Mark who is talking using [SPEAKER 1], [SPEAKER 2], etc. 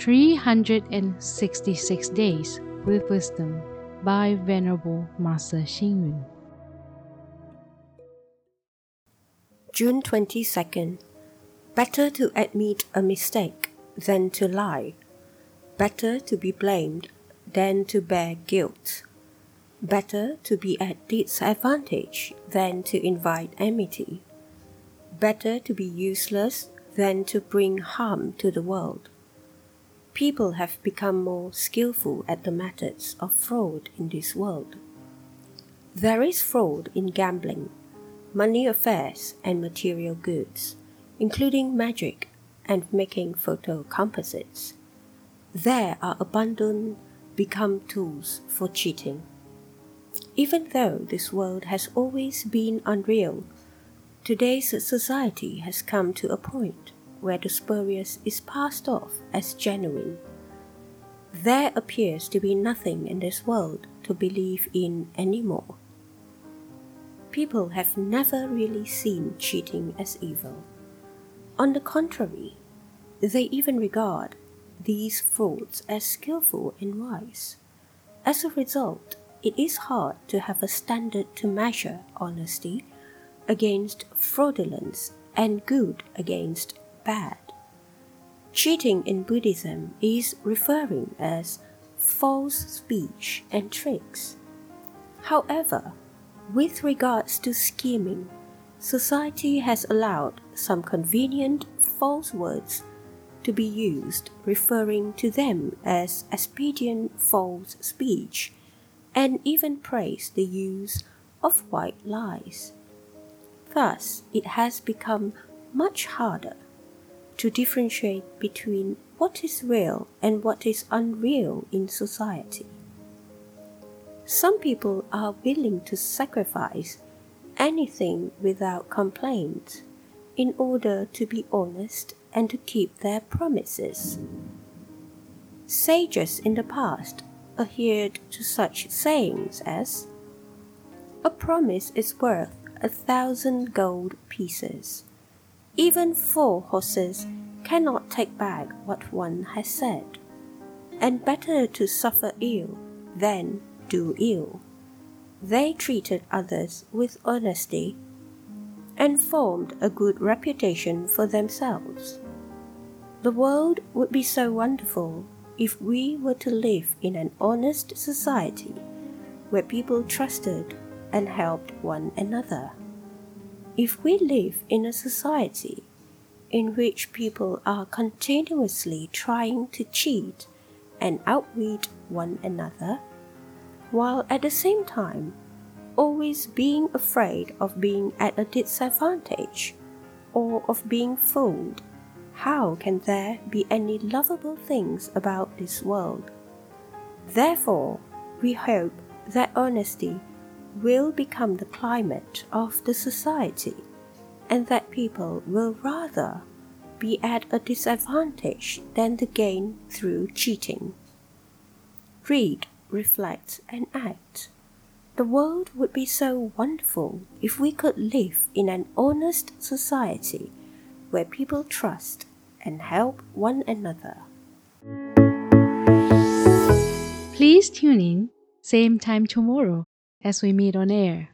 [SPEAKER 1] 366 Days with Wisdom by Venerable Master Xing Yun.
[SPEAKER 2] June 22nd. Better to admit a mistake than to lie. Better to be blamed than to bear guilt. Better to be at disadvantage than to invite enmity. Better to be useless than to bring harm to the world. People have become more skillful at the methods of fraud in this world. There is fraud in gambling, money affairs, and material goods, including magic and making photo composites. There are abundant become tools for cheating. Even though this world has always been unreal, today's society has come to a point where the spurious is passed off as genuine. There appears to be nothing in this world to believe in anymore. People have never really seen cheating as evil. On the contrary, they even regard these frauds as skillful and wise. As a result, it is hard to have a standard to measure honesty against fraudulence and good against bad. Cheating in Buddhism is referring as false speech and tricks. However, with regards to scheming, society has allowed some convenient false words to be used, referring to them as expedient false speech, and even praised the use of white lies. Thus, it has become much harder to differentiate between what is real and what is unreal in society. Some people are willing to sacrifice anything without complaint in order to be honest and to keep their promises. Sages in the past adhered to such sayings as A promise is worth a thousand gold pieces. Even four horses cannot take back what one has said, and better to suffer ill than do ill. They treated others with honesty and formed a good reputation for themselves. The world would be so wonderful if we were to live in an honest society where people trusted and helped one another. If we live in a society in which people are continuously trying to cheat and outwit one another, while at the same time always being afraid of being at a disadvantage or of being fooled, how can there be any lovable things about this world? Therefore, we hope that honesty will become the climate of the society, and that people will rather be at a disadvantage than to gain through cheating. Read, reflect, and act. The world would be so wonderful if we could live in an honest society where people trust and help one another.
[SPEAKER 1] Please tune in, same time tomorrow as we meet on air.